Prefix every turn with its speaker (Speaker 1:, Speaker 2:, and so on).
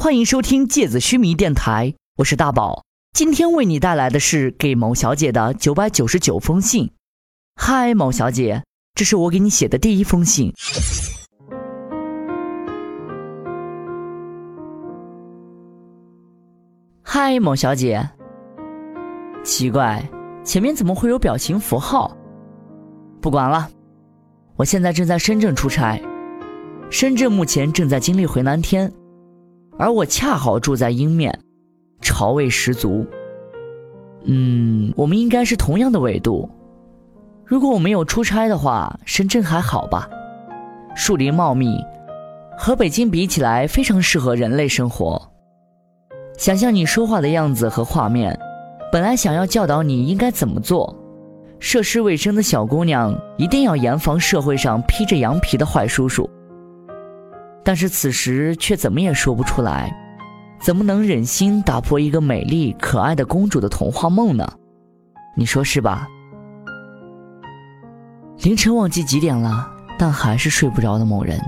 Speaker 1: 欢迎收听芥子须弥电台，我是大宝。今天为你带来的是给某小姐的九百九十九封信。嗨，某小姐，这是我给你写的第一封信。嗨，某小姐。奇怪，前面怎么会有表情符号？不管了，我现在正在深圳出差，深圳目前正在经历回南天。而我恰好住在阴面，潮味十足。嗯，我们应该是同样的纬度。如果我没有出差的话，深圳还好吧？树林茂密，和北京比起来，非常适合人类生活。想象你说话的样子和画面，本来想要教导你应该怎么做，涉世未深的小姑娘一定要严防社会上披着羊皮的坏叔叔。但是此时却怎么也说不出来，怎么能忍心打破一个美丽可爱的公主的童话梦呢？你说是吧？凌晨忘记几点了，但还是睡不着的某人。